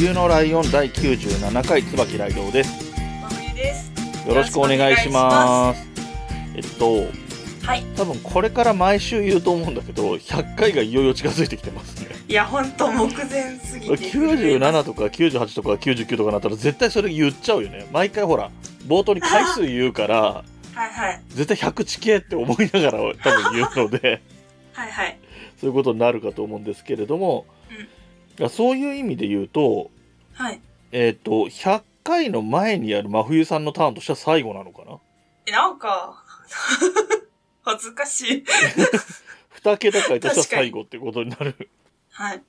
冬のライオン第97回椿ライドウです。よろしくお願いします。えっと、はい多分これから毎週言うと思うんだけど、100回がいよいよ近づいてきてますね。いや本当目前すぎて97とか98とか99とかなったら絶対それ言っちゃうよね。毎回ほら、冒頭に回数言うから、はいはい絶対100チケって思いながら多分言うので、はいはいそういうことになるかと思うんですけれども、いやそういう意味で言うと、はい。えっ、と、100回の前にやる真冬さんのターンとしては最後なのかな？えなんか 恥ずかしい。二桁回としては最後ってことになる。はい。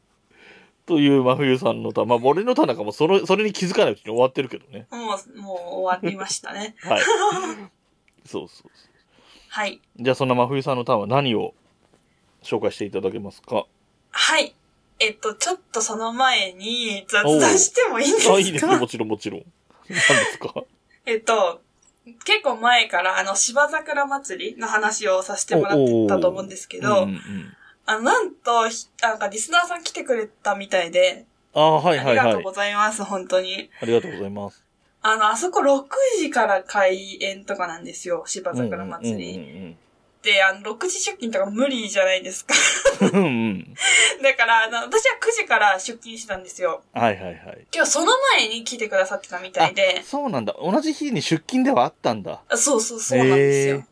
という真冬さんのターン。まあ、俺のターンなんかもその、それに気づかないうちに終わってるけどね。もうもう終わりましたね。はい。そうそうそう。はい。じゃあそんな真冬さんのターンは何を紹介していただけますか？はいえっとちょっとその前に雑談してもいいんですか？あ、いいですよ。もちろんもちろん。何ですか？えっと、結構前からあの芝桜祭りの話をさせてもらってたと思うんですけど、うんうんうんあの、なんと、ひなんかリスナーさん来てくれたみたいで、ああ、はいはいはいありがとうご。ざいます、本当に。ありがとうございます。あの、あそこ6時から開演とかなんですよ、芝桜祭り。あの、6時出勤とか無理じゃないですか。うん。だから、あの、私は9時から出勤してたんですよ。はいはいはい。今日その前に来てくださってたみたいであ、そうなんだ。同じ日に出勤ではあったんだ。あそうそうそうなんですよ。へ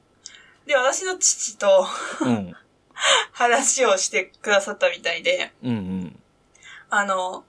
で、私の父とうん。話をしてくださったみたいで、うんうん。あの、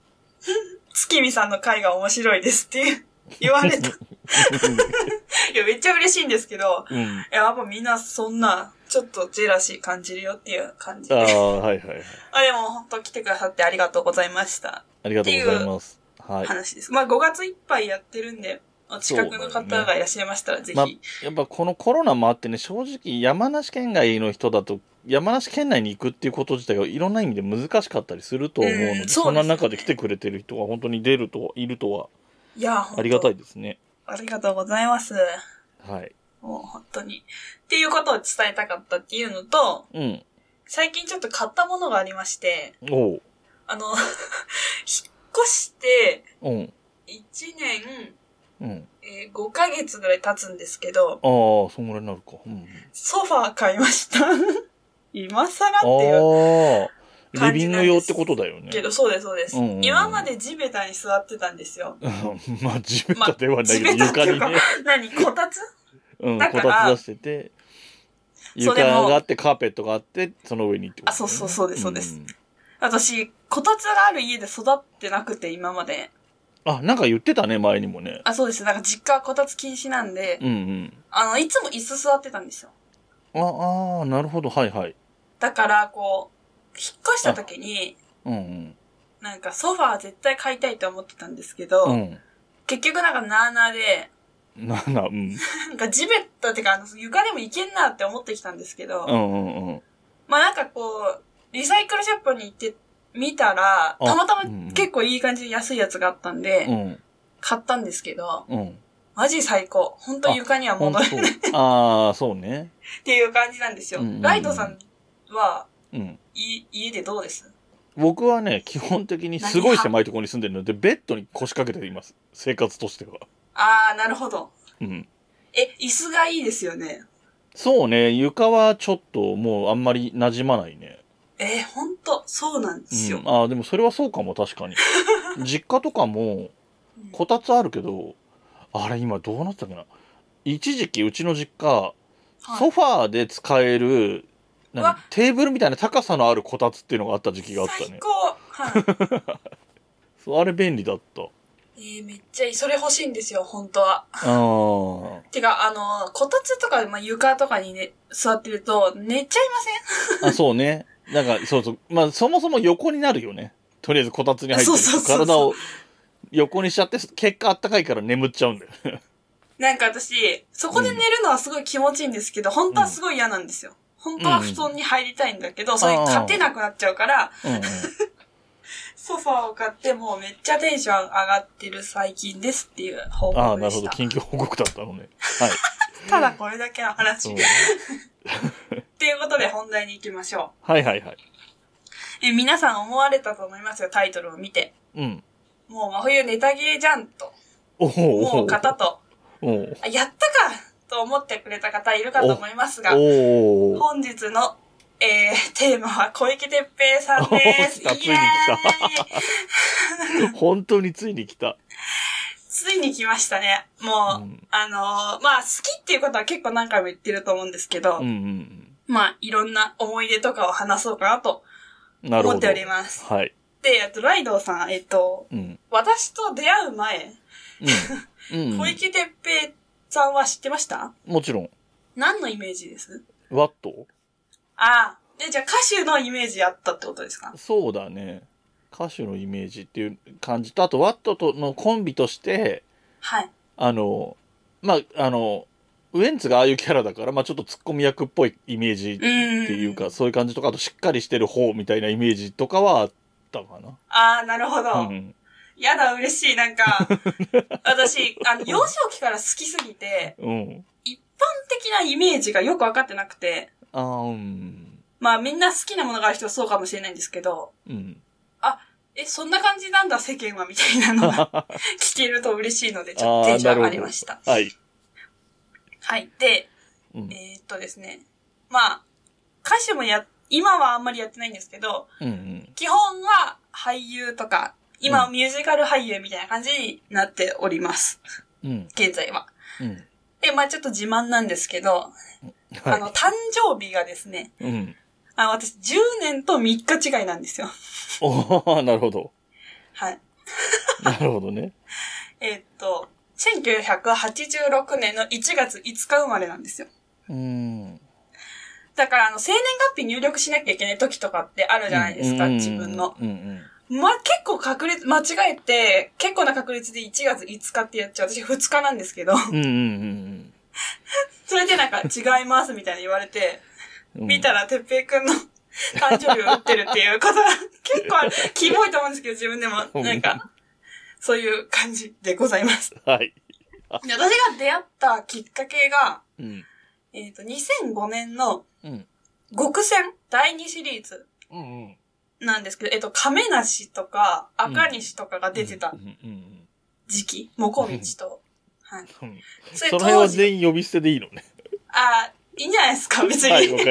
月見さんの回が面白いですって言われた。いや、めっちゃ嬉しいんですけど、うん。いややっぱみんなそんな、ちょっとジェラシー感じるよっていう感じああ、で。はいはいはい。あ、でも本当来てくださってありがとうございました。ありがとうございます。はい。話です。まあ5月いっぱいやってるんで、お近くの方がいらっしゃいましたらぜひ。まあ、やっぱこのコロナもあってね、正直山梨県外の人だと、山梨県内に行くっていうこと自体がいろんな意味で難しかったりすると思うので、うんそうですねそんな中で来てくれてる人が本当に出ると、いるとは、いや、ありがたいですね。ありがとうございます。はい。もう本当に。っていうことを伝えたかったっていうのと、うん。最近ちょっと買ったものがありまして、おう。あの、引っ越してうん。1年、うん。えー5ヶ月ぐらい経つんですけど、ああ、そんぐらいになるか。うんうん。ソファー買いました。今更っていうリビング用ってことだよね。けど、そうです、そうです、うんうんうん今まで地べたに座ってたんですよ。う んまあ、地べたではないけど、地べたっていうか床にね、何？こたつ？うん、だからこたつ出してて、床があって、カーペットがあって、その上にってこと、あそうそうそうですそうですん私、こたつがある家で育ってなくて、今まで。あ、なんか言ってたね、前にもね。あ、そうです。なんか実家はこたつ禁止なんで、うんうん。あの、いつも椅子座ってたんですよ。ああ、なるほど、はいはい。だから、こう、引っ越した時に、うんうん。なんかソファー絶対買いたいと思ってたんですけど、うん。結局なんかなーなーで、な、な、うん。なんか地べたってか、あの床でもいけんなって思ってきたんですけど、うんうんうん。まあなんかこう、リサイクルショップに行ってみたら、たまたま結構いい感じで安いやつがあったんで、うん。買ったんですけど、うん。マジ最高。本当床には本戻れない。ああ、そうね。ていう感じなんですよ。うんうんうんライトさんは、うん。い家でどうです？僕はね、基本的にすごい狭いところに住んでるので、ベッドに腰掛けています。生活としては。あー、なるほど。うん。え、椅子がいいですよね？そうね、床はちょっともうあんまり馴染まないね。えー、ほんと、そうなんですよ。うん、ああ、でもそれはそうかも、確かに。実家とかも、こたつあるけど、あれ今どうなってたっけな？一時期うちの実家、はいソファーで使える、何テーブルみたいな高さのあるこたつっていうのがあった時期があったね。最高はい。そうあれ便利だった。えー、めっちゃいい。それ欲しいんですよ、本当は。ああ。てか、あの、こたつとか、まあ、床とかにね、座ってると、寝ちゃいません？あ、そうね。なんか、そうそう。まあ、そもそも横になるよね。とりあえずこたつに入ってるそう体を横にしちゃって、結果あったかいから眠っちゃうんだよ。なんか私、そこで寝るのはすごい気持ちいいんですけど、本当はすごい嫌なんですよ。本当は布団に入りたいんだけど、それに勝てなくなっちゃうから、うんうん。ソファーを買ってもうめっちゃテンション上がってる最近ですっていう報ああ、なるほど。告でした。緊急報告だったのね。はい。ただこれだけの話。っていうことで本題に行きましょはいはいはい。う。え、皆さん思われたと思いますよ、タイトルを見て。うん。もう真冬ネタ切れじゃんとおお思う方と、おやったかと思ってくれた方いるかと思いますが、本日の、えー、テーマは小池徹平さんです。お来たイエーイ本当についに来た。ついに来ましたね。もう、うんあのーまあ、好きっていうことは結構何回も言ってると思うんですけど、うんうんまあ、いろんな思い出とかを話そうかなと。思っております。はい。で、えっと、ライドウさん、えっと、うん。私と出会う前、うん。うん。小池徹平さんは知ってました？もちろん。何のイメージです？ワットああ。で、じゃあ歌手のイメージあったってことですか？そうだね。歌手のイメージっていう感じと、あと、ワットとのコンビとして、はい。あの、まあ、あの、ウエンツがああいうキャラだから、まあ、ちょっとツッコミ役っぽいイメージっうん。ていうか、そういう感じとか、あとしっかりしてる方みたいなイメージとかはあったかな。ああ、なるほど。うん。やだ、嬉しい。なんか、私、あの、幼少期から好きすぎて、うん。一般的なイメージがよくわかってなくて、ああ、うん。まあみんな好きなものがある人はそうかもしれないんですけど、うん。え、そんな感じなんだ、世間は、みたいなのが 聞けると嬉しいので、ちょっとテンション上が。りました。はい。はい。で、うん。えーっとですね。まあ、歌手もや、今はあんまりやってないんですけど、うんうん。基本は俳優とか、今はうミュージカル俳優みたいな感じになっております。うん。現在は。うん。で、まあちょっと自慢なんですけど、あの、は誕生日がですね、い。うん。あの、私10年と3日違いなんですよ。おおなるほど。はい。なるほどね。えーっと、1986年の1月5日生まれなんですよ。うん。だから、あの、生年月日入力しなきゃいけない時とかってあるじゃないですか、うん自分の。。うんま、結構確率、間違えて、結構な確率で1月5日ってやっちゃう。私2日なんですけど、うん。うんうんうん それでなんか違いますみたいな言われて、うん。見たら、てっぺいくんの 誕生日を打ってるっていうことが 結構あるキモいと思うんですけど、自分でも。なんか、そういう感じでございます。はい。で私が出会ったきっかけが、うん。えっ、と、2005年のうん。極戦第2シリーズうんうん。なんですけど、えっ、と、亀梨とか赤西とかが出てた時期、もこみちと。はい。うん。それその辺は全員呼び捨てでいいのね。あーいいんじゃないですか、別に。はい、本人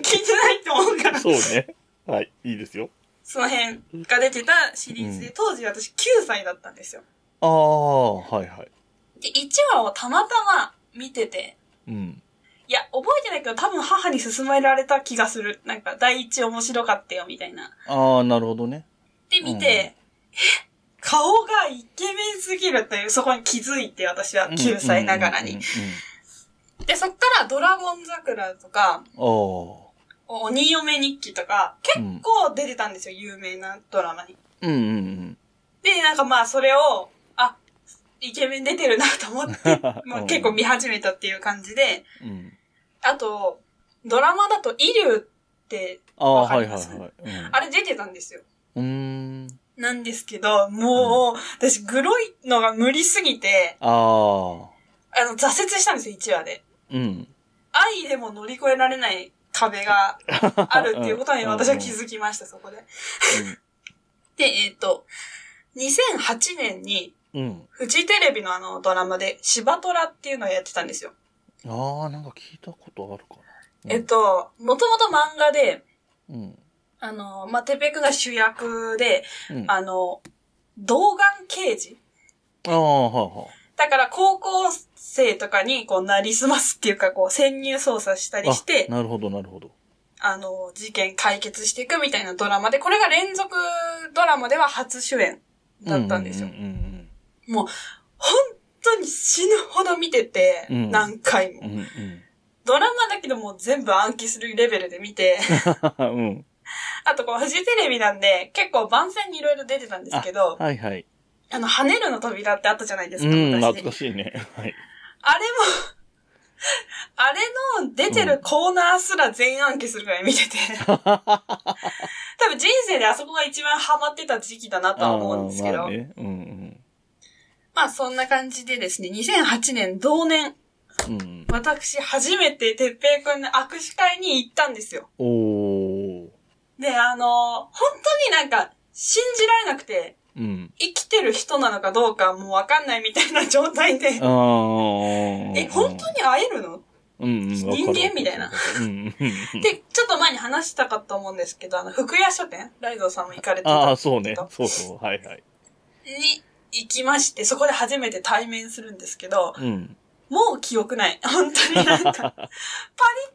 聞いてないと思うからた。。そうね。はい、いいですよ。その辺が出てたシリーズで、うん当時私9歳だったんですよ。ああ、はいはい。で、1話をたまたま見てて、うん。いや、覚えてないけど多分母に勧められた気がする。なんか、第一面白かったよ、みたいな。ああ、なるほどね。で、見て、え、顔がイケメンすぎるという、そこに気づいて、私は9歳ながらに。で、そっからドラゴン桜とか、うんうんうん。あ鬼嫁日記とか、結構出てたんですよ、有名なドラマに。あ。うんうんで、なんかまあ、それを、あ、イケメン出てるなと思って、まあ、うん結構見始めたっていう感じで、うん。うん。あと、ドラマだと、イリュウって、ああ、はいはいはい。うんあれ出てたんですよ。うーん。なんですけど、もう、私、グロいのが無理すぎて、ああ。あの、挫折したんですよ、1話で。うん。愛でも乗り越えられない壁が あるっていうことに私は気づきました、そこで。で、えっ、と、2008年に、うん。フジテレビのあのドラマで、シバトラっていうのをやってたんですよ。ああ、なんか聞いたことあるかな。えっと、もともと漫画で、うん。あの、まあ、てっぺいくんが主役で、うん。あの、童顔刑事ああ、はいはい。だから高校生とかにこうなりすますっていうかこう潜入捜査したりしてあ、なるほど、なるほど。あの、事件解決していくみたいなドラマで、これが連続ドラマでは初主演だったんですよ。もう、本当に死ぬほど見てて、うん何回も。うんうん。ドラマだけどもう全部暗記するレベルで見て、うん。うん。あとこう、フジテレビなんで、結構番宣にいろいろ出てたんですけど、はいはい。あの、跳ねるの扉ってあったじゃないですか、うん、昔懐かしいね。はい。あれも、あれの出てるコーナーすら全暗記するぐらい見てて、多分人生であそこが一番ハマってた時期だなとは思うんですけど、まあ、まあね。うんそんな感じでですね、2008年同年、うん。うん。私初めててっぺいくんの握手会に行ったんですよ。おー。で、あの本当になんか信じられなくて、うん。生きてる人なのかどうかもうわかんないみたいな状態で。え、本当に会えるの？うんうん、人間みたいな。で、ちょっと前に話したかと思うんですけど、あの、福屋書店？ライドウさんも行かれてた。ああ、そうね。そうそう。はいはい。に行きまして、そこで初めて対面するんですけど、うん。もう記憶ない。本当になんか、パニッ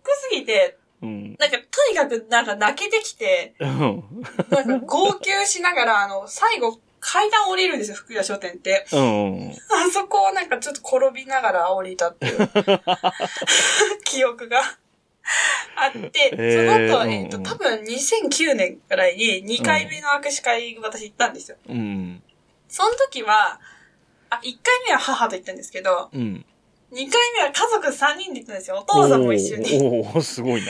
クすぎて、うん。なんか、とにかくなんか泣けてきて、うん。なんか号泣しながら、あの、最後、階段降りるんですよ、福屋書店って。うん。あ そこをなんかちょっと転びながら降りたっていう記憶があって、その後、うんえっ、と、多分2009年くらいに2回目の握手会私行ったんですよ。うん。その時は、あ、1回目は母と行ったんですけど、うん。2回目は家族3人で行ったんですよ。お父さんも一緒に。で、おーおーすごいな。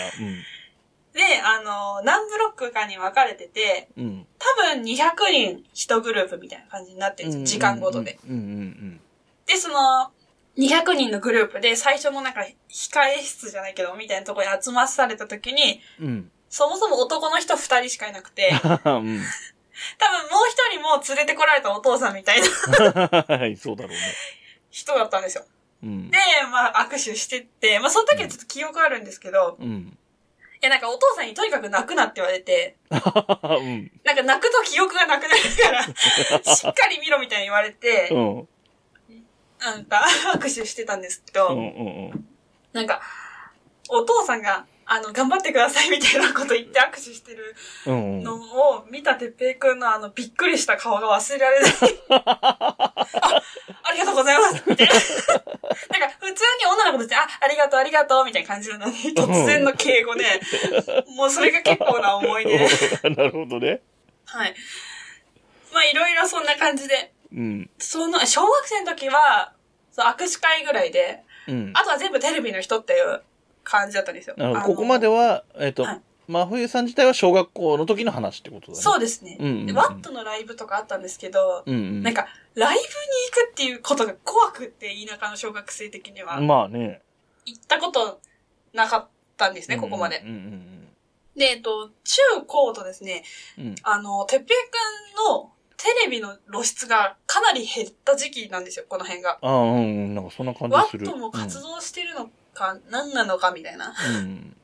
あの、何ブロックかに分かれてて、うん。うん。多分200人1グループみたいな感じになってるんですよ。時間ごとで。。うんうんで、その、200人のグループで最初のなんか控え室じゃないけど、みたいなところに集まされた時に、うん。うん。そもそも男の人2人しかいなくて、多分もううん。1人も連れてこられたお父さんみたいなはい、そうだろうね。人だったんですよ。うんで。、まあ握手してって、まあその時はちょっと記憶あるんですけど、うん。いやなんかお父さんにとにかく泣くなって言われて、うん。なんか泣くと記憶がなくなるから、しっかり見ろみたいに言われて、うん。なんか握手してたんですけど、うん。うん。なんか、お父さんが、あの、頑張ってくださいみたいなこと言って握手してるうん。のを見たてっぺいくんのあの、びっくりした顔が忘れられない。あ、ありがとうございますみたいな。なんか、普通に女の子として、あ、ありがとうありがとうみたいな感じなのに、突然の敬語で、もうそれが結構な思い出で。なるほどね。はい。まあ、いろいろそんな感じで。うん。その、小学生の時は、そう、握手会ぐらいで、うん。あとは全部テレビの人っていう感じだったんですよ。なるほどここまでは、えっとはい、真冬さん自体は小学校の時の話ってことだね。そうですね。うんうんうんでワットのライブとかあったんですけど、うんうん。なんか、ライブに行くっていうことが怖くって、田舎の小学生的には。まあね。行ったことなかったんですね、ここまで。うんうんで、えっと、中高とですね、うん。うん。あの、てっぺいくんのテレビの露出がかなり減った時期なんですよ、この辺が。ああ、うんうん。なんかそんな感ワじする。ットも活動してるのか、何なのかみたいな。うん。うん。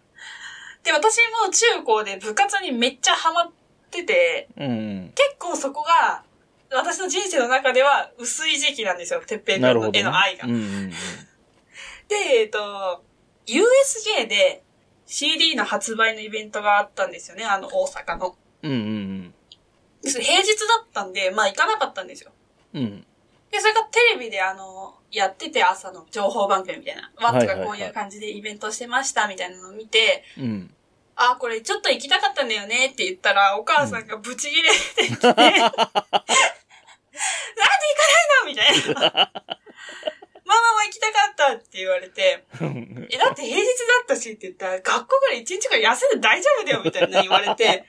で、私も中高で部活にめっちゃハマってて、うん結構そこが、私の人生の中では薄い時期なんですよ、てっぺうん。の。絵の愛が。うんうんで、えっと、USJ で CD の発売のイベントがあったんですよね、あの、大阪の。うん。うんうんです平日だったんで、まあ行かなかったんですよ。うん。うん。で、それがテレビであの、やってて朝の情報番組みたいな。ワットがこういう感じでイベントしてましたみたいなのを見て、うん。あ、これちょっと行きたかったんだよねって言ったら、お母さんがブチギレてきて、なんで行かないの？みたいな。ママも行きたかったって言われて、え、だって平日だったしって言ったら、学校から一日から休んで大丈夫だよみたいな言われて、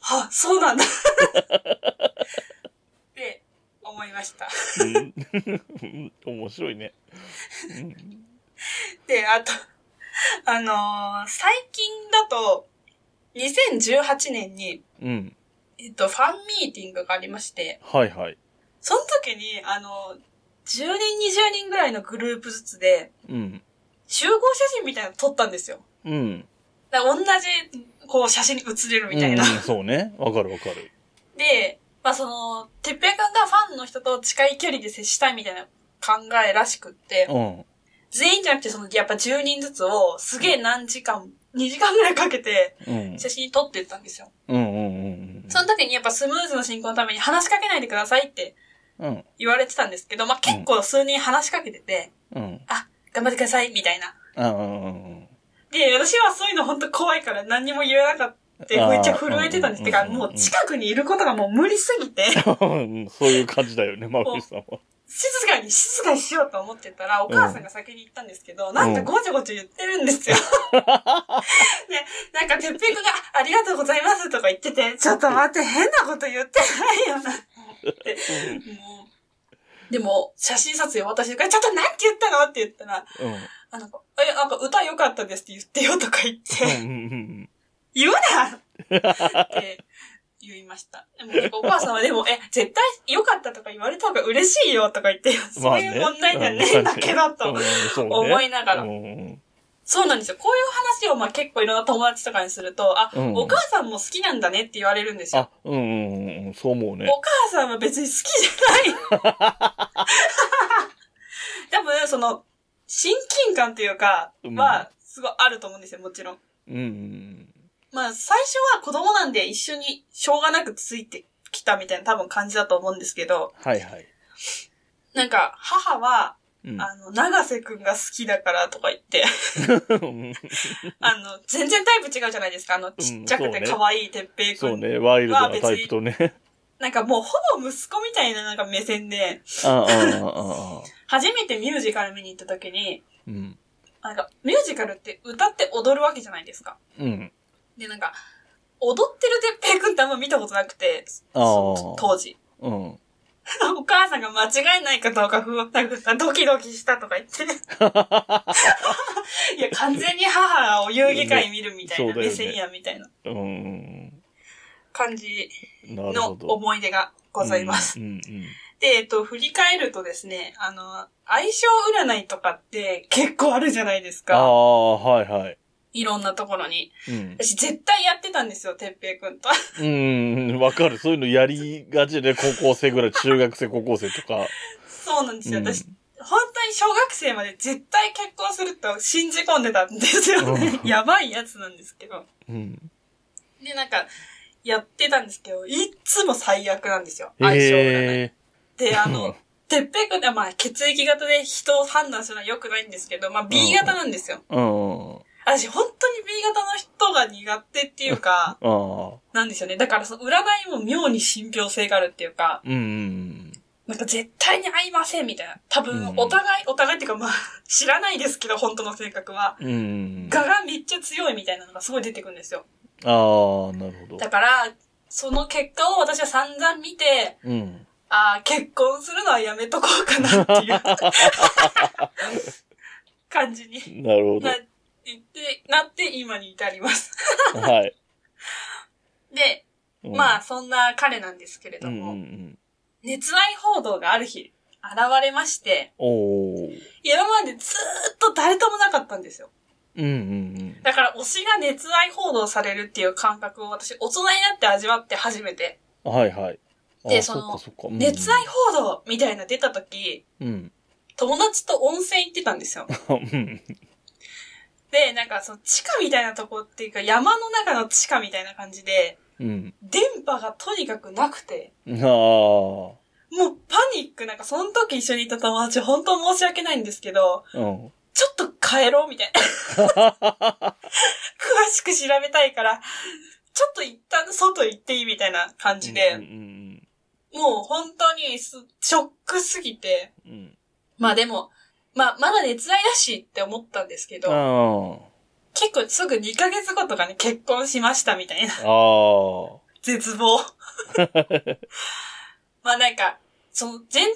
は、そうなんだ。思いました。うん 面白いね。で、あと、あのー最近だと、2018年に、うん。えっと、ファンミーティングがありまして、はいはい。その時に、あの、10人、20人ぐらいのグループずつで、うん。集合写真みたいなの撮ったんですよ。うん。だ同じ、こう、写真に写れるみたいな。うんそうね。わかるわかる。で、まあその、てっぺいくんがファンの人と近い距離で接したいみたいな考えらしくって、うん。全員じゃなくてその、やっぱ10人ずつをすげえ何時間、2時間ぐらいかけてうん。写真撮ってったんですよ。うんうんうんその時にやっぱスムーズな進行のために話しかけないでくださいって。言われてたんですけど、まあ結構数人話しかけてて、うん。あ、頑張ってくださいみたいな。うんうんうんで、私はそういうの本当怖いから何にも言えなかっってめっちゃ震えてたんです。てか、うんうんうんもう近くにいることがもう無理すぎて、うんそういう感じだよね、マフィさんは。静かに静かにしようと思ってたら、お母さんが先に行ったんですけど、なんかごちょごちょ言ってるんですよ。で、なんか、てっぺいくんが、あありがとうございますとか言ってて、ちょっと待って、変なこと言ってないよな。もう、でも、写真撮影私が、ちょっとなんて言ったのって言ったら、うん。あなんか、え、なんか歌良かったですって言ってよとか言って、うんうんうん言うなって言いました。でもなんかお母さんはでも、え、絶対良かったとか言われた方が嬉しいよとか言って、そういう問題じゃねえんだけどと思いながらう。んそうなんですよ。こういう話をまあ結構いろんな友達とかにすると、あ、うんお母さんも好きなんだねって言われるんですよ。あ、うんうんうん、そう思うね。お母さんは別に好きじゃない。多分、その、親近感というか、うんは、すごいあると思うんですよ、もちろん。うんうんまあ、最初は子供なんで一緒にしょうがなくついてきたみたいな多分感じだと思うんですけど、はいはい。なんか、母は、うんあの、長瀬くんが好きだからとか言って、うん あの、全然タイプ違うじゃないですか。あの、ちっちゃくて可愛いてっぺいくん。そうね、ワイルドなタイプとね。なんかもうほぼ息子みたいななんか目線で、ああ、ああ、ああ。初めてミュージカル見に行った時に、うん。なんか、ミュージカルって歌って踊るわけじゃないですか。うん。で、なんか、踊ってるてっぺいくんってあんま見たことなくて、当時。うん。お母さんが間違いないかどうか不安、なんかドキドキしたとか言って。いや、完全に母を遊戯会見るみたいな、目線やみたいなうん。感じの。思い出がございます。うんうんで、えっと、振り返るとですね、あの、相性占いとかって結構あるじゃないですああ、か。はいはい。いろんなところに。うん。私絶対やってたんですよ、てっぺいくんと。うん、わかる。そういうのやりがちで、高校生ぐらい、中学生、高校生とか。そうなんですよ。うん私、本当に小学生まで絶対結婚すると信じ込んでたんですよね。やばいやつなんですけど。うん。で、なんか、やってたんですけど、いっつも最悪なんですよ。相性占い。へで、あの、てっぺいくんって、まあ、血液型で人を判断するのは良くないんですけど、まあ、B 型なんですよ。え。うん。私、本当に B 型の人が苦手っていうか。なんですよね。だから、その占いも妙に信憑性があるっていうか、うん。なんか絶対に合いませんみたいな。多分う、んお互い、お互いっていうか、まあ、知らないですけど、本当の性格は。うん。我がめっちゃ強いみたいなのがすごい出てくるんですよ。ああ、なるほど。だから、その結果を私は散々見て、うん。ああ、結婚するのはやめとこうかなっていう 感じになるほどな。って、なって今に至ります。はい。で、うんまあ、そんな彼なんですけれうんうんうども、ん。熱愛報道がある日、現れまして。今までずーっと誰ともなかったんですよ。うんうんだから推しが熱愛報道されるっていう感覚を私、大人になって味わって初めて、うん。はいはい。あでそのそそ。うん熱愛報道みたいな出た時、うん。友達と温泉行ってたんですよ。うん。で、なんかその地下みたいなとこっていうか山の中の地下みたいな感じで、うん。電波がとにかくなくて、ああ。もうパニック、なんかその時一緒にいた友達、本当申し訳ないんですけど、うん。ちょっと帰ろうみたいな。詳しく調べたいから、ちょっと一旦外行っていいみたいな感じで、うんうんもう本当にすショックすぎて、うん。うん。まあでも、まあまだ熱愛だしって思ったんですけど、あ結構すぐ2ヶ月後とかに結婚しましたみたいな。あ。ああ。絶望。まあなんか、その、全然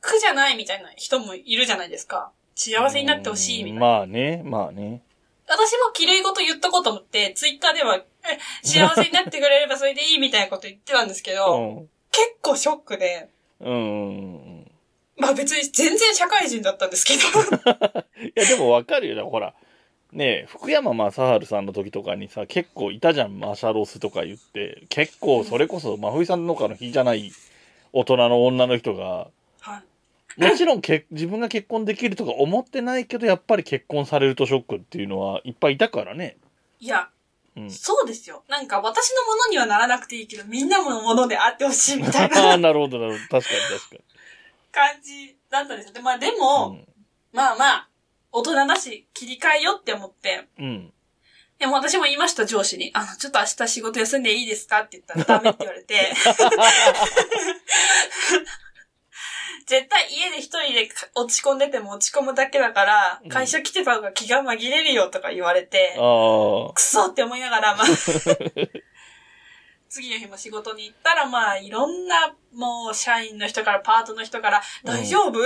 苦じゃないみたいな人もいるじゃないですか。幸せになってほしいみたいな。まあね、まあね。私も綺麗事言っとこうと思って、ツイッターでは、え幸せになってくれればそれでいいみたいなこと言ってたんですけうど、ん。結構ショックで、うん。まあ別に全然社会人だったんですけど、いや、でもわかるよ。ほら。ねえ、福山雅治さんの時とかにさ、結構いたじゃん、マシャロスとか言って。結構、それこそ、真冬さんのかの日じゃない大人の女の人が、はい。もちろんけ自分が結婚できるとか思ってないけど、やっぱり結婚されるとショックっていうのはいっぱいいたからね。いや、うん。そうですよ。なんか私のものにはならなくていいけど、みんなのものであってほしいみたい ああ、ななるほど、なるほど。確かに確か感じだったんですよ。でまあでに。も、まあまあ、大人だし、切り替えよって思って、うん。うん。でも私も言いました、上司に。あの、ちょっと明日仕事休んでいいですかって言ったらダメって言われて。絶対家で一人で落ち込んでても落ち込むだけだから、会社来てた方が気が紛れるよとか言われて、ああ。くそって思いながら、まあ、次の日も仕事に行ったら、まあ、いろんな、もう、社員の人から、パートの人から、大丈夫、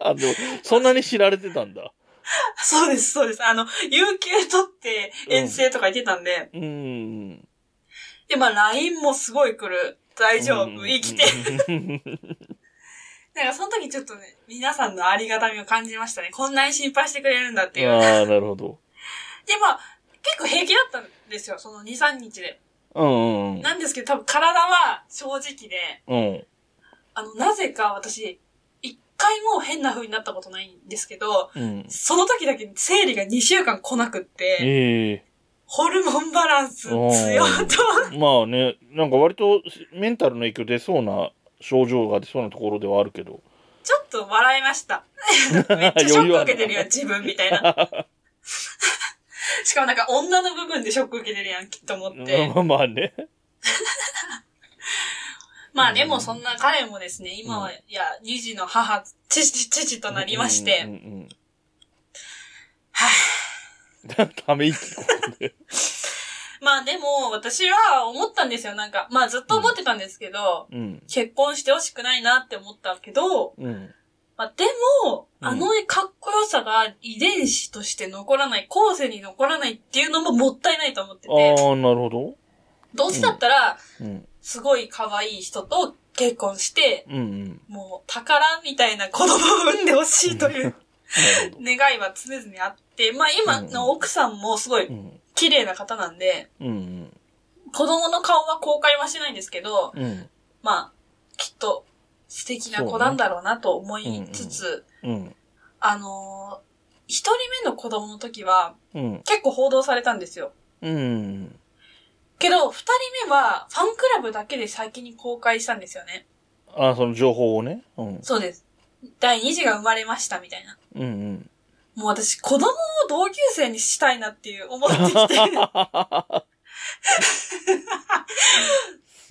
あ、でも、そんなに知られてたんだ。そうです、そうです。あの、有給取って遠征とか言ってたんで、うーん。で、まあ、LINE もすごい来る。大丈夫、生きて。なんか、その時ちょっとね、皆さんのありがたみを感じましたね。こんなに心配してくれるんだっていう。ああ、なるほど。で、まあ、結構平気だったんですよ。その2、3日で。うんうんなんですけど、多分体は正直で、うん。うん。あの、なぜか私、一回も変な風になったことないんですけど、うん。その時だけ生理が2週間来なくって、ええホルモンバランス強いと。まあね、なんか割とメンタルの影響出そうな症状が出そうなところではあるけど。ちょっと笑いました。めっちゃショック受けてるやん、自分みたいな。しかもなんか女の部分でショック受けてるやん、きっと思って。まあまあね。まあでもそんな彼もですね、今は、いや、二児の母、父、父となりまして、うんうんうんはため息ここで。まあでも、私は思ったんですよ、なんか。まあずっと思ってたんですけど、うん。結婚してほしくないなって思ったけど、うん。まあでも、うんあのかっこよさが遺伝子として残らない、後世に残らないっていうのももったいないと思ってあて、あ、なるほど。どうせだったら、うん。すごい可愛い人と結婚して、うんうん。もう宝みたいな子供を産んでほしいという。願いは常々あって、まあ今の奥さんもすごいうん。綺麗な方なんで、うん子供の顔は公開はしないんですけど、うん。うん。まあ、きっと素敵な子なんだろうなと思いつつ、うん。あのー一人目の子供の時はうん。結構報道されたんですよ。うん。けど、二人目はファンクラブだけで先に公開したんですよね。あその情報をね。うん。そうです。第二児が生まれましたみたいな。うんうん。もう私、子供を同級生にしたいなっていう思ってきて。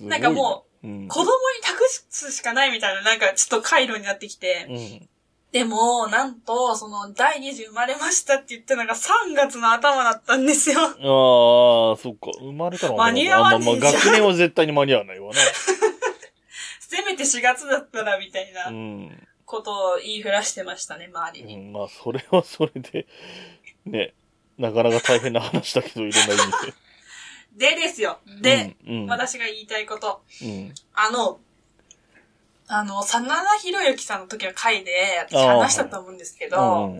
なんかもう、うん。子供に託すしかないみたいな、なんかちょっと回路になってきて。うん。でも、なんと、その、第二次生まれましたって言ったのが3月の頭だったんですよ。ああ、そっか。生まれたの間に合わねえあまあ学年は絶対に間に合わないわ せめて4月だったら、みたいな。う。なんことを言いふらしてましたね、周りに。うん、まあ、それはそれで、ね、なかなか大変な話だけど、いろんな意味で。でですよ。で、うん、うん、私が言いたいこと。うん。あの、あの、真田広之さんの時の回で、私あー話したと思うんですけど、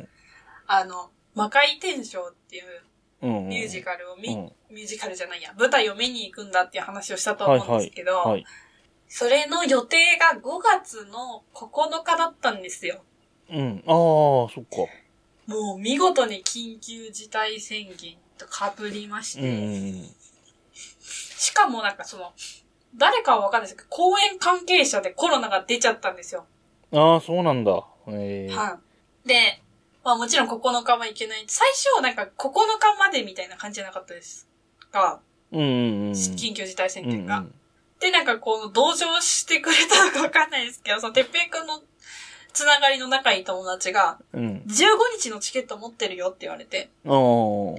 あの、魔界天章っていううん、うん。ミュージカルを見、うんミュージカルじゃないや、舞台を見に行くんだっていう話をしたと思うんですけど、はい。それの予定が5月の9日だったんですよ。うん。ああ、そっか。もう見事に緊急事態宣言と被りまして、うん。しかもなんかその、誰かはわかんないですけど、公演関係者でコロナが出ちゃったんですよ。ああ、そうなんだ。ええはい。で、まあもちろん9日はいけない。最初はなんか9日までみたいな感じじゃなかったです。が、うんうんうん。緊急事態宣言が。うんで、なんかこう、同情してくれたのかわかんないですけど、その、てっぺいくんのつながりの仲いい友達が、うん。うん。15日のチケット持ってるよって言われて、ああ、15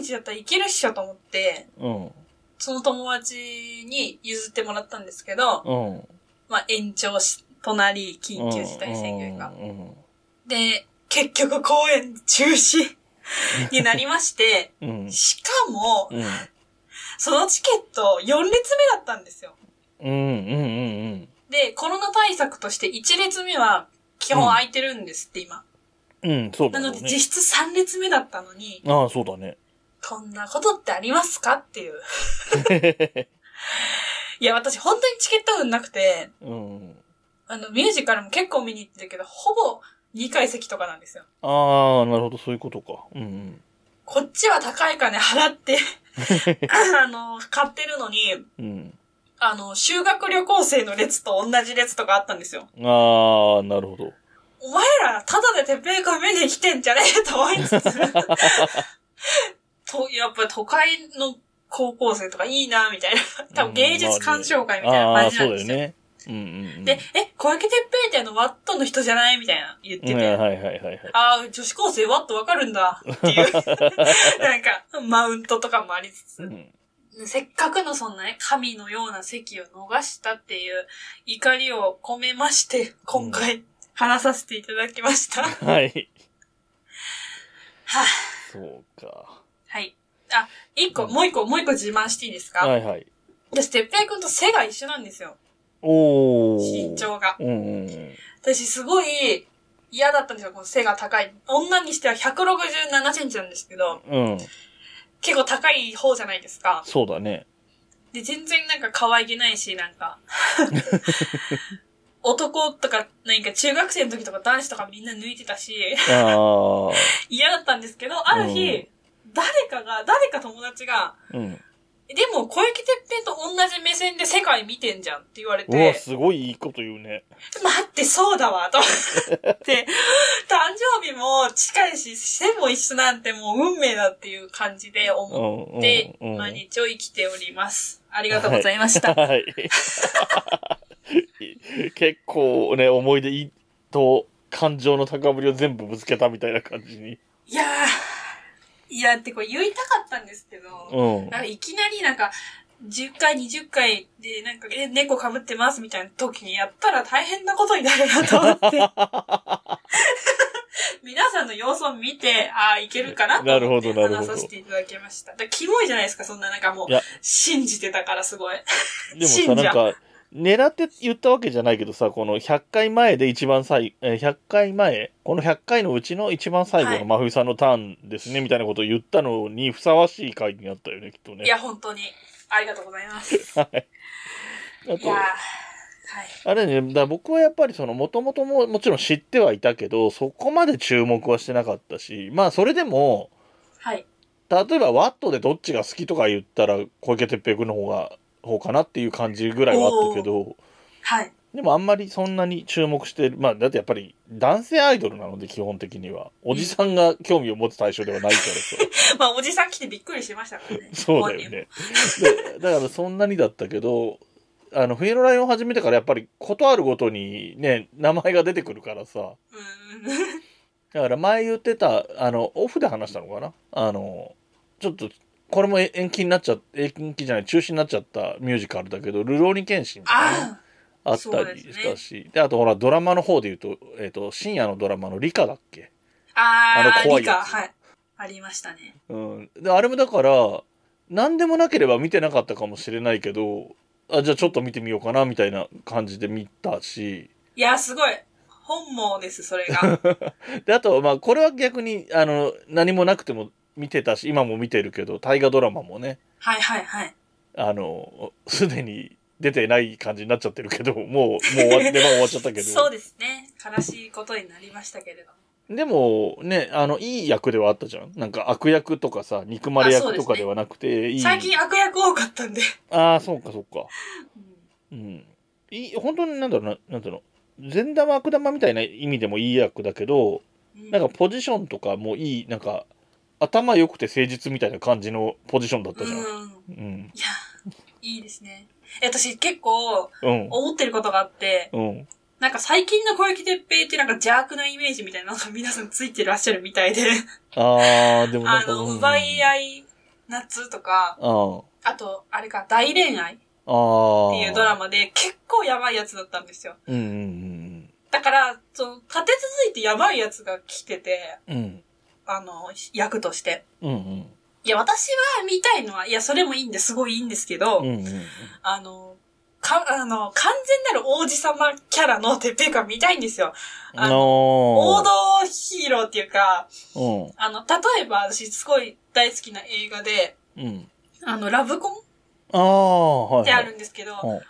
日だったらいけるっしょと思って、うん。その友達に譲ってもらったんですけど、うん。まあ延長し、となり、緊急事態宣言が。うん。で、結局公演中止 になりまして、うん。しかも、うん。そのチケット4列目だったんですよ。うん。うん。うん。で、コロナ対策として1列目は基本空いてるんですって今。うん、そうだなので。実質3列目だったのに、ああ、そうだね。こんなことってありますか？っていう。いや、私本当にチケット運なくて、うん。あの、ミュージカルも結構見に行ってるけど、ほぼ2階席とかなんですよ。ああ、なるほど、そういうことか。うんこっちは高い金払って、あの、買ってるのに、うん。うん。あの、修学旅行生の列と同じ列とかあったんですよ。ああ、なるほど。お前ら、ただでてっぺいくん見に来てんじゃねえと思いつつ、と、やっぱ都会の高校生とかいいな、みたいな。多分芸術鑑賞会みたいな感じなんですよ。だよね。うんうんうん。で、え、小池徹平ってあの、ワットの人じゃないみたいな言ってうん、て。はいはいはいはい。ああ、女子高生ワットわかるんだっていう。なんか、マウントとかもありつつ。うんせっかくのそんなね、神のような席を逃したっていう怒りを込めまして、今回話させていただきました。ははい。あ、そうか。はい。あ、一個、もう一個、もう一個自慢していいですか、はいはい。私、てっぺいくんと背が一緒なんですよ。おー。身長が。うんうんうん。私、すごい嫌だったんですよ、この背が高い。女にしては167センチなんですけど、うん。結構高い方じゃないですか。そうだね。で、全然なんか可愛げないし、なんか。男とか、なんか中学生の時とか男子とかみんな抜いてたし、ああ。嫌だったんですけど、ある日、うん誰かが、誰か友達が、うん。でも小池徹平と同じ目線で世界見てんじゃんって言われうわ、て、すごいいいこと言うね。待って、そうだわ、と思って、誕生日も近いし、背も一緒なんてもう運命だっていう感じで思って、毎日を生きております。ありがとうございました。はい。結構ね、思い出と感情の高ぶりを全部ぶつけたみたいな感じに。いやー、いや、ってこれ言いたかったんですけど、うん。なんかいきなりなんか、10回、20回で、なんか、え、猫被ってますみたいな時にやったら大変なことになるなと思って。皆さんの様子を見て、ああ、いけるかなと思って話させていただきました。だキモいじゃないですか、そんななんかもう信じてたからすごい。でもさ、なんか、狙って言ったわけじゃないけどさ、この100回前で一番最、えー100回前、この100回のうちの一番最後はいの真冬さんのターンですね、みたいなことを言ったのにふさわしい回になったよね、きっとね。いや、本当に、ありがとうございます。はい。あと、はい。あれね、だ僕はやっぱりその、もともとももちろん知ってはいたけど、そこまで注目はしてなかったし、まあそれでも、はい。例えばワットでどっちが好きとか言ったら、小池徹平君の方が、方かなっていう感じぐらいはあったけど、はい。でもあんまりそんなに注目してる。まあ、だってやっぱり男性アイドルなので基本的には。おじさんが興味を持つ対象ではないからさ。まあ、おじさん来てびっくりしましたからね。そうだよね。でだからそんなにだったけど、あの、冬のライオン始めてからやっぱりことあるごとにね、名前が出てくるからさ。だから前言ってた、あの、オフで話したのかな？あの、ちょっと、これも延期になっちゃっ延期じゃない、中止になっちゃったミュージカルだけど、ルローニケンシンああったりしたし。で,、あとほら、ドラマの方で言うと、えっ、と、深夜のドラマのリカだっけ？あ、ああ、あの怖いやつはい。ありましたね。うん。で、あれもだから、何でもなければ見てなかったかもしれないけど、あ、じゃあちょっと見てみようかな、みたいな感じで見たし。いや、すごい。本望です、それが。で、あと、まあ、これは逆に、あの、何もなくても見てたし、今も見てるけど、大河ドラマもね、はいはいはい。あの、すでに出てない感じになっちゃってるけど、もう、もう終わって、出番終わっちゃったけど。そうですね。悲しいことになりましたけれども。でも、ね、あの、いい役ではあったじゃん。なんか悪役とかさ、憎まれ役とかではなくて、いい。最近悪役多かったんで。ああ、そうか、そうか。うんうん。いい、本当になんだろうな、なんていうの？善玉悪玉みたいな意味でもいい役だけど、うんなんかポジションとかもいい、なんか、頭良くて誠実みたいな感じのポジションだったじゃん。うん。うん。いや、いいですね。え私結構うん。思ってることがあって、うん。なんか最近の小池徹平ってなんか邪悪なイメージみたいなのが皆さんついてらっしゃるみたいで、ああ、でもなんか、あの、うん奪い合い夏とか、ああと、あれか、大恋愛っ。ていうドラマで結構やばいやつだったんですよ。うんうんだから、その、立て続いてやばいやつが来てて、うん。うん。あの、役として。うんうん。いや、私は見たいのは、いや、それもいいんですごいいいんですけど、うんうん。あの、か、あの、完全なる王子様キャラのてっぺいくん見たいんですよ。あの、王王道ヒーローっていうか、うん。あの、例えば私すごい大好きな映画で、うん。あの、ラブコンっああ、はい。てあるんですけど、ああうんい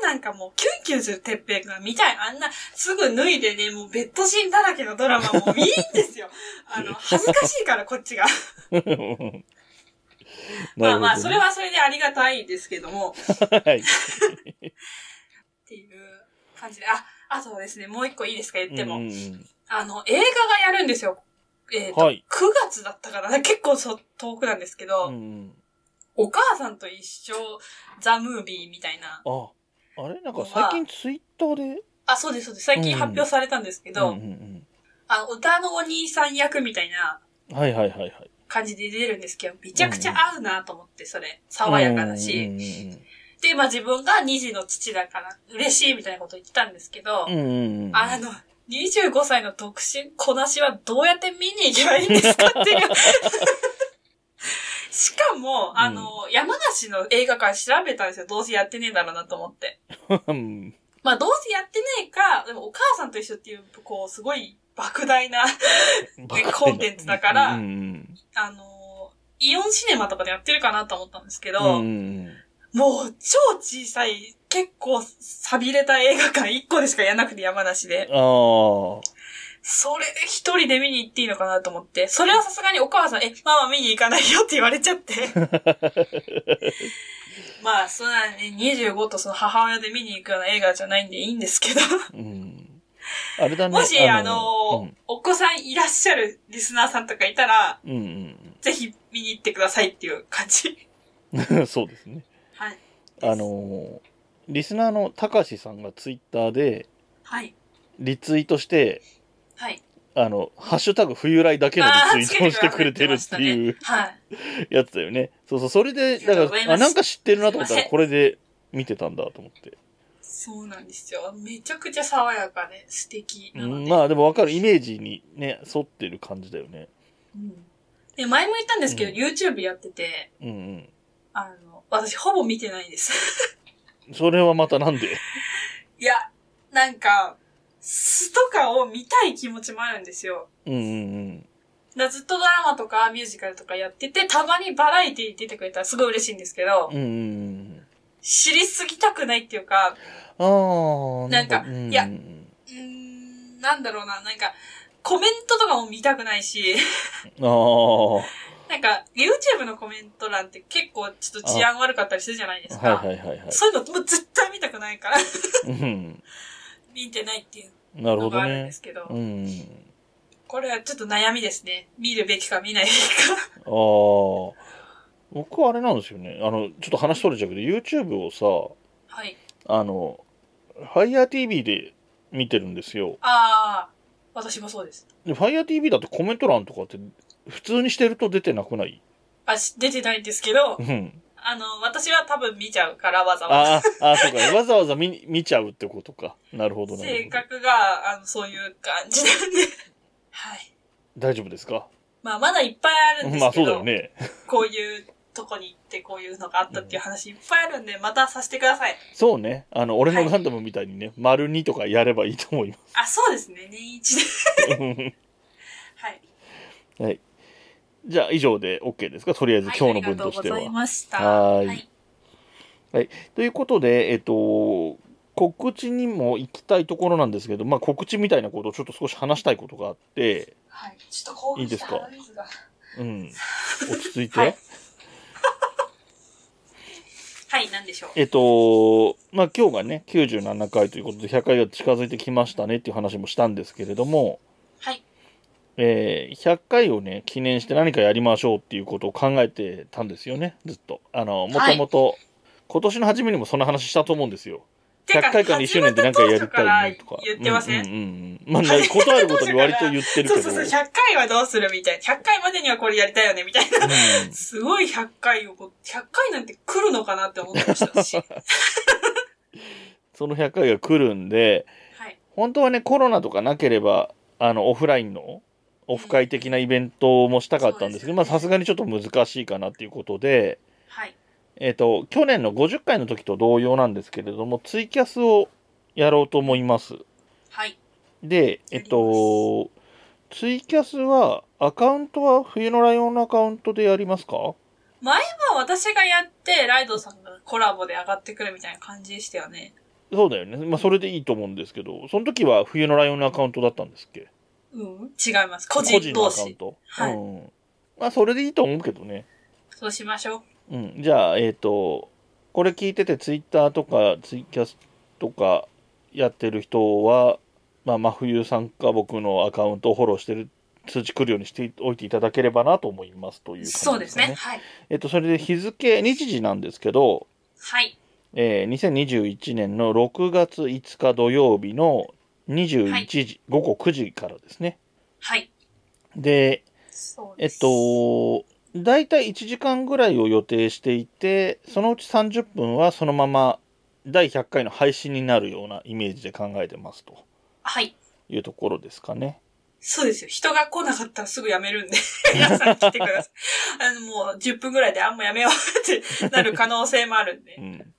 うなんかもうキュンキュンするてっぺいくんが見たい。あんな、すぐ脱いでね、もうベッドシーンだらけのドラマもいいんですよ。あの、恥ずかしいからこっちが。まあまあ、それは。はそれでありがたいですけども、はい。っていう感じで、あ、あとですね、もう一個いいですか言っても。あの、映画がやるんですよ。えっ、と、はい9月だったかな結構そ遠くなんですけど、うん。お母さんと一緒、ザ・ムービーみたいな。あ、あれ？なんか最近ツイッターで？あ、そうです、そうです。最近発表されたんですけど、うんうんあの、歌のお兄さん役みたいなうん。はいはいはいはい。感じで出るんですけど、めちゃくちゃ合うなと思って、それ。爽やかだし。うんうんで、まあ自分が2児の父だから嬉しいみたいなこと言ってたんですけど、うんうん。うんうん。あの、25歳の独身こなしはどうやって見に行けばいいんですかっていう。しかも、あの、山梨の映画館調べたんですよ。どうせやってねえだろうなと思って。うんまあどうせやってないか、でもお母さんと一緒っていう、こう、すごい莫大な、コンテンツだからうんうんあの、イオンシネマとかでやってるかなと思ったんですけど、うんうんうん。もう超小さい、結構錆びれた映画館1個でしかやらなくて山梨で。ああ。それで一人で見に行っていいのかなと思って、それはさすがにお母さん、え、ママ見に行かないよって言われちゃって。まあ、そんなね、25とその母親で見に行くような映画じゃないんでいいんですけど、うん。あれだね。もし、あの、お子さんいらっしゃるリスナーさんとかいたら、うん、うんぜひ見に行ってくださいっていう感じ。うん。そうですね。はい。あの、リスナーのたかしさんがツイッターではい。リツイートして、はい。あの、ハッシュタグ冬来だけのリツイートをしてくれてるっていうつけてくださってましたねやつだよね。そうそう、それで、だから、あ、なんか知ってるなと思ったらこれで見てたんだと思って。そうなんですよ。めちゃくちゃ爽やかで素敵うなので。ん、まあでもわかる。イメージにね、沿ってる感じだよね。うんで、前も言ったんですけど、うん YouTube やってて、うんあの、私ほぼ見てないです。うん。それはまたなんで？いや、なんか、素とかを見たい気持ちもあるんですよ。うんうんだからずっとドラマとかミュージカルとかやってて、たまにバラエティ出てくれたらすごい嬉しいんですけどうん。う、んうん知りすぎたくないっていうか、うん。ああ。なんかうんいやうーん、なんだろうな、なんか、コメントとかも見たくないし、ああ。なんか、YouTube のコメント欄って結構ちょっと治安悪かったりするじゃないですか。はいはいはいはい。そういうのもう絶対見たくないから、うん。見てないっていうのがあるんでね。すけど、うん。これはちょっと悩みですね。見るべきか見ないべきか。ああ。僕はあれなんですよね。あの、ちょっと話それちゃうけど、YouTube をさ、はい。あの、FireTV で見てるんですよ。ああ、私もそうです。で、FireTV だってコメント欄とかって普通にしてると出てなくない？あ、し出てないんですけどう、ん。あの、私は多分見ちゃうから、わざわざ。ああ、そうか。わざわざ見見ちゃうってことか。なるほどなるほど。性格が、あの、そういう感じなんで。はい。大丈夫ですか？まあ、まだいっぱいあるんですけど、まあそうだよね。こういうとこに行ってこういうのがあったっていう話いっぱいあるんで、またさせてください。そうね。あの、俺のガンダムみたいにね、丸2とかやればいいと思いまあ、そうですね。年一で。す。はい。はい。じゃあ以上で OK ですか？とりあえず今日の分としては。はい、ありがとうございました。はーいはい。ということで、えっと、告知にも行きたいところなんですけど、まあ告知みたいなことをちょっと少し話したいことがあって、はい。ちょっと興奮いいですか？うん。落ち着いて。はい はい、なんでしょう。えっと、まあ今日がね、97回ということで100回が近づいてきましたねっていう話もしたんですけれども、はい。えー100回をね、記念して何かやりましょうっていうことを考えてたんですよね、ずっと。あの、もともと、今年の初めにもそんな話したと思うんですよ。てか100回から2周年で何かやりたいねとか。言ってません？うんうんうん。まあ、ね、ことあるごとに割と言ってるけど。そうそうそう、100回はどうするみたいな。100回までにはこれやりたいよねみたいな。うんすごい100回をこう、100回なんて来るのかなって思ってましたし。その100回が来るんで、はい。本当はね、コロナとかなければ、あの、オフラインの、オフ会的なイベントもしたかったんですけど、まあ、さすがにちょっと難しいかなっていうことで、はい。えっ、と、去年の50回の時と同様なんですけれども、ツイキャスをやろうと思います。はい。で、えっと、ツイキャスは、アカウントは冬のライオンのアカウントでやりますか？前は私がやって、ライドさんがコラボで上がってくるみたいな感じでしたよね。そうだよね。まあ、それでいいと思うんですけど、その時は冬のライオンのアカウントだったんですっけ？うん。違います。個人の同士。アカウント？はいうん。まあ、それでいいと思うけどね。そうしましょう。うん。じゃあ、えっ、と、これ聞いてて、ツイッターとか、ツイキャスとかやってる人は、まあ、真冬さんか僕のアカウントをフォローしてるっ通知来るようにしておいていただければなと思いますという感じですか、そうですね。はい。えっと、それで日付、日時なんですけど、はい。えー2021年の6月5日土曜日の21時、午後9時からですね。はい。で、えっ。と、だいたい1時間ぐらいを予定していて、そのうち30分はそのまま第100回の配信になるようなイメージで考えてますとはい。いうところですかね。そうですよ。人が来なかったらすぐやめるんで、皆さん来てください。あの、もう10分ぐらいであんまやめようってなる可能性もあるんでう。ん、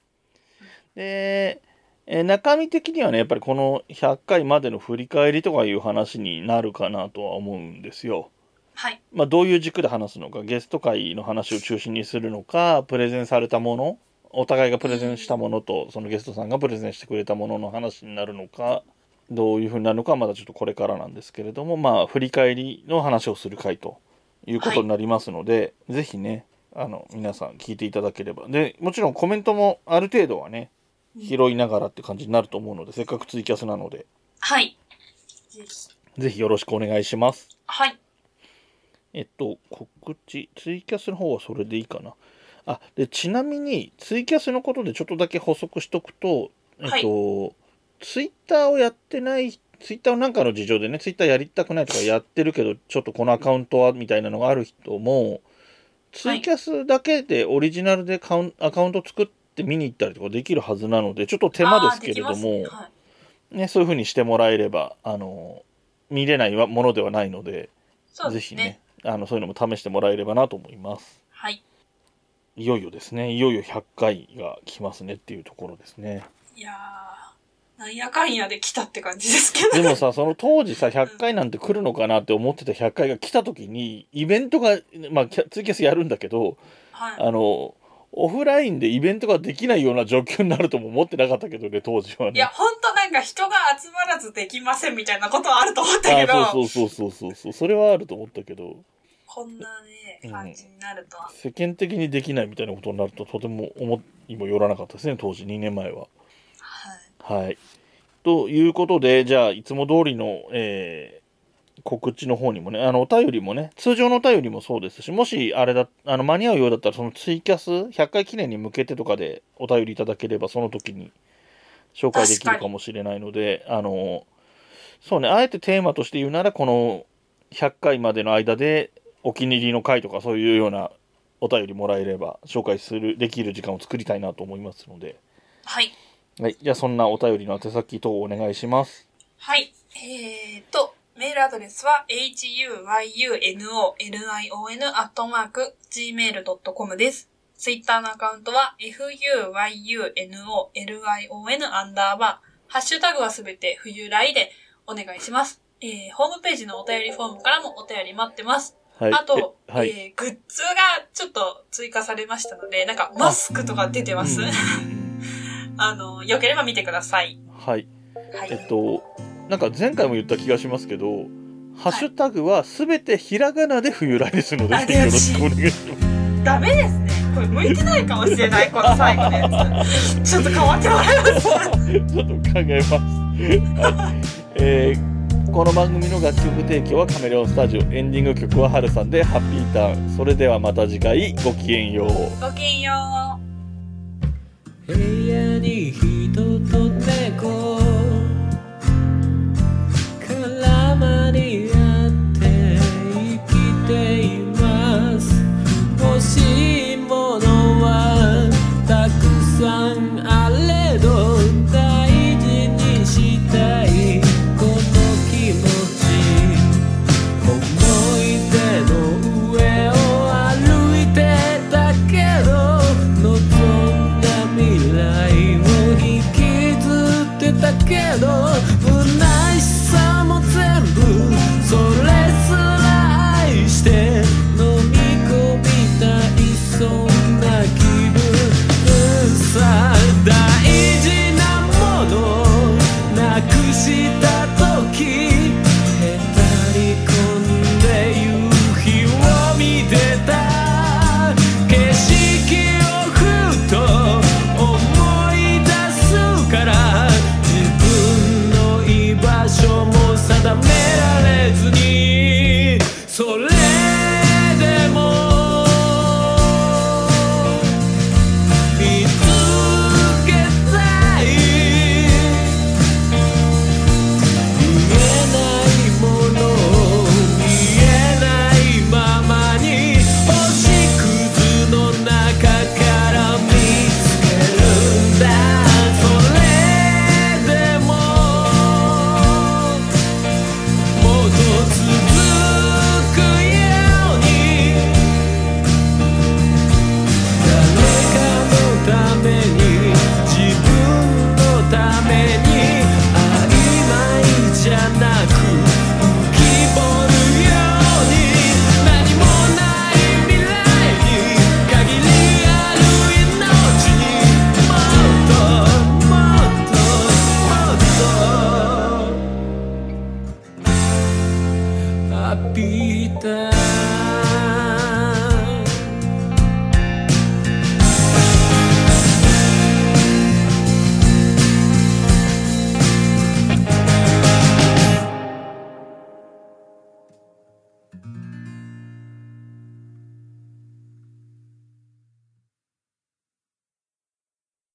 で、えー中身的にはね、やっぱりこの100回までの振り返りとかいう話になるかなとは思うんですよ。はい。まあ、どういう軸で話すのか、ゲスト会の話を中心にするのか、プレゼンされたもの、お互いがプレゼンしたものと、そのゲストさんがプレゼンしてくれたものの話になるのか、どういうふうになるのかはまだちょっとこれからなんですけれども、まあ、振り返りの話をする回ということになりますので、ぜひね、あの、皆さん聞いていただければ。で、もちろんコメントもある程度はね、拾いながらって感じになると思うので、せっかくツイキャスなので、はい。ぜひ。ぜひよろしくお願いします。はい。えっと、告知、ツイキャスの方はそれでいいかな。あ、で、ちなみに、ツイキャスのことでちょっとだけ補足しとくと、えっと、ツイッターをやってない、ツイッターをなんかの事情でね、ツイッターやりたくないとかやってるけど、ちょっとこのアカウントは、みたいなのがある人も、ツイキャスだけでオリジナルでカウンアカウント作って見に行ったりとかできるはずなので、ちょっと手間ですけれども、ねはいね、そういう風にしてもらえれば、あの、見れないものではないので、ですね。ぜひね、あの、そういうのも試してもらえればなと思います。はい。いよいよですね、いよいよ100回が来ますねっていうところですね。いやー、なんやかんやで来たって感じですけど。でもさ、その当時さ、100回なんて来るのかなって思ってた100回が来た時に、イベントが、まあ、ツイキャスやるんだけど、はい。あの、オフラインでイベントができないような状況になるとも思ってなかったけどね、当時はね。いや、ほんとなんか人が集まらずできませんみたいなことはあると思ったけど、あそうそうそうそうそう。それはあると思ったけど、こんなね、うん感じになるとは。世間的にできないみたいなことになるととても思いもよらなかったですね、当時、2年前は。はい。はい。ということで、じゃあ、いつも通りの、えー告知の方にもね、あの、お便りもね、通常のお便りもそうですし、もし、あれだ、あの、間に合うようだったら、そのツイキャス、100回記念に向けてとかでお便りいただければ、その時に紹介できるかもしれないので、あの、そうね、あえてテーマとして言うなら、この100回までの間で、お気に入りの回とか、そういうようなお便りもらえれば、紹介する、できる時間を作りたいなと思いますので、はい。はい。じゃあ、そんなお便りの宛先等をお願いします。はい。えーと、メールアドレスは huyunolion.gmail.com です。ツイッターのアカウントは fuyunolion アンダーバー。ハッシュタグはすべて冬来でお願いします。えー、ホームページのお便りフォームからもお便り待ってます。はい。あと、えはい。えー、グッズがちょっと追加されましたので、なんかマスクとか出てます。あの、よければ見てください。はい。はい。えっと、なんか前回も言った気がしますけど、ハッシュタグはすべてひらがなで冬来ですので、よろしくお願いします。ダメですね。これ向いてないかもしれない、この最後のやつ。ちょっと変わってもらえます ちょっと考えます。はい。えーこの番組の楽曲提供はカメレオンスタジオ、エンディング曲はハルさんでハッピーターン。それではまた次回、ごきげんよう。ごきげんよう。部屋に人と猫